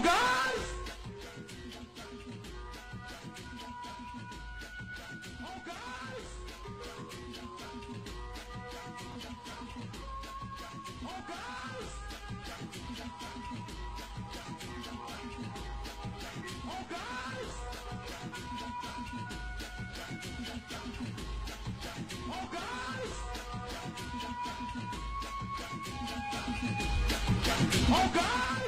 Guys! Oh, guys! Oh, guys! Oh, guys! Oh, guys! Oh, guys!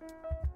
Música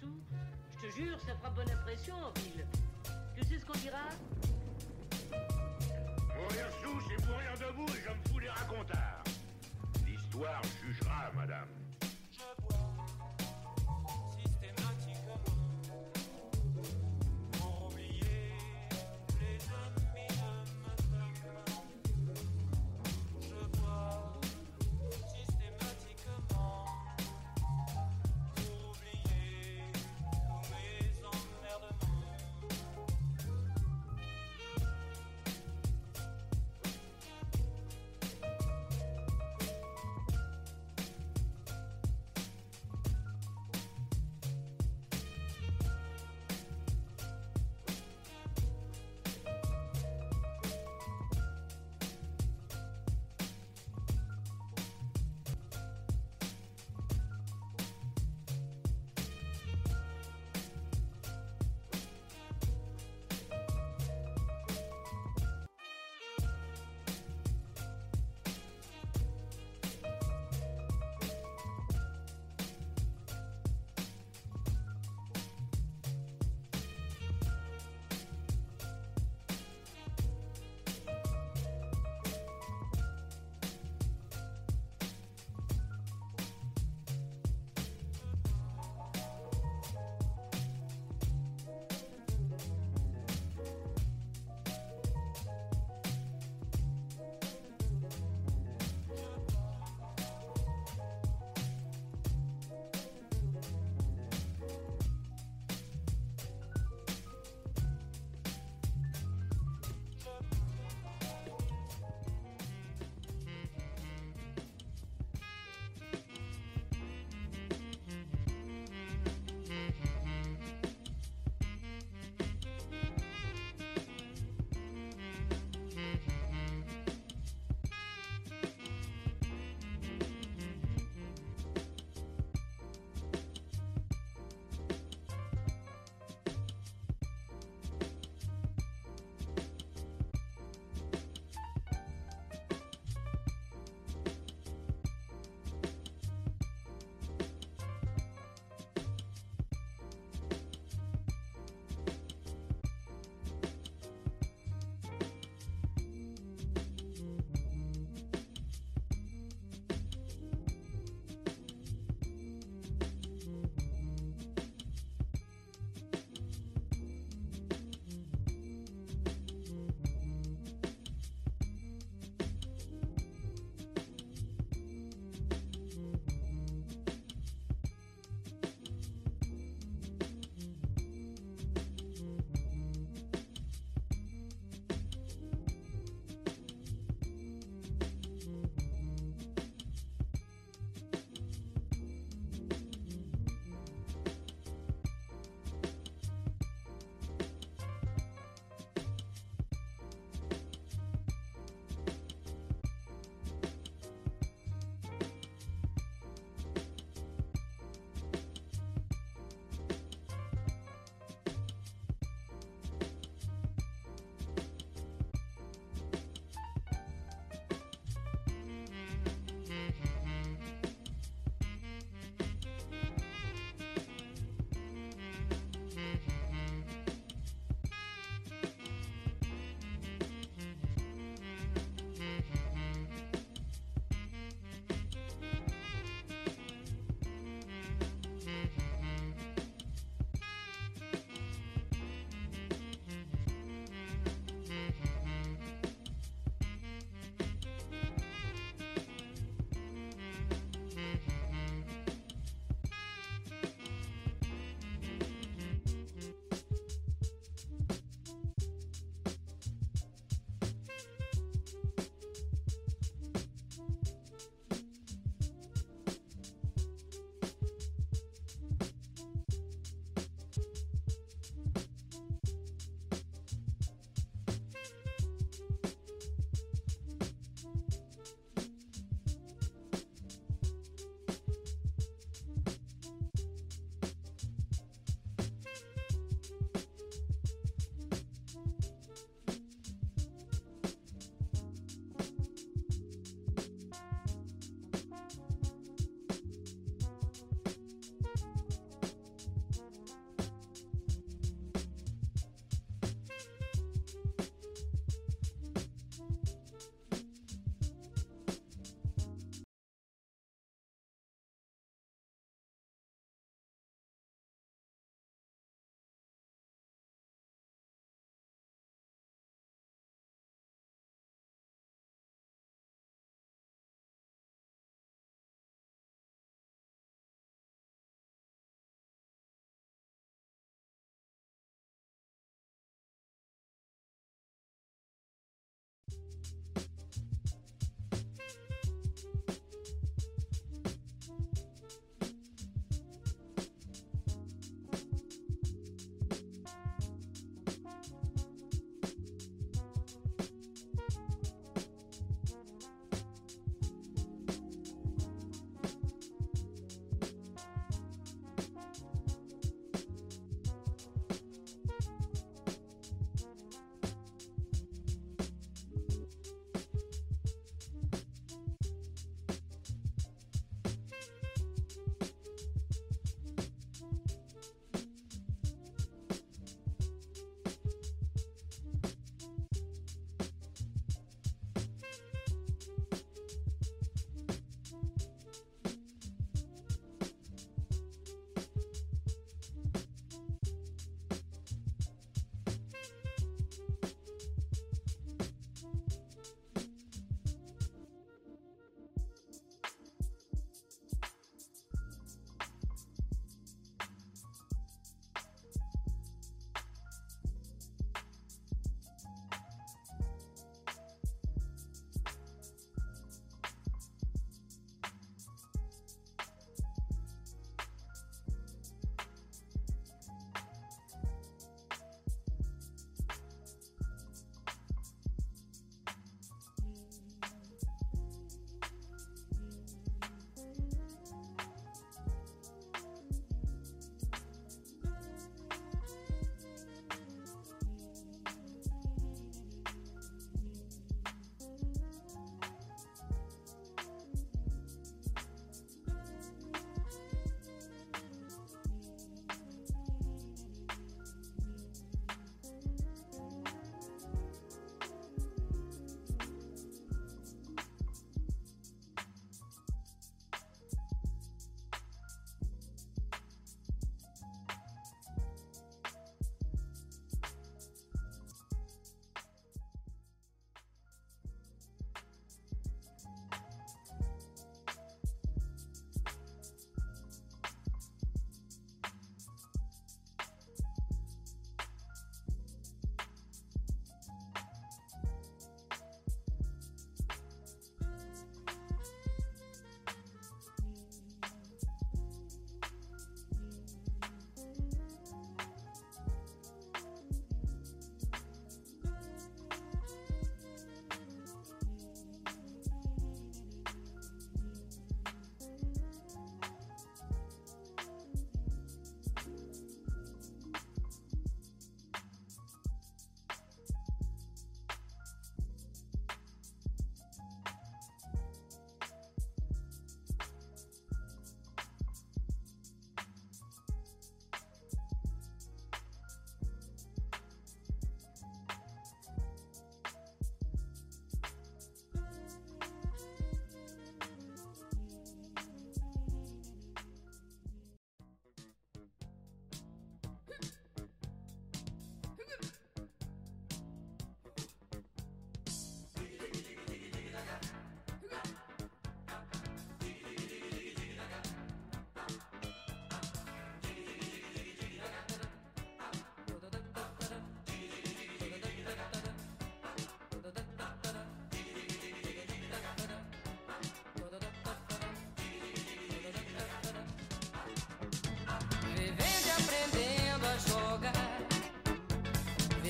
je te jure, ça fera bonne impression en ville. Tu sais ce qu'on dira? Mourir sous, c'est mourir debout et je me fous des racontards. L'histoire jugera, madame.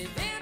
Rêver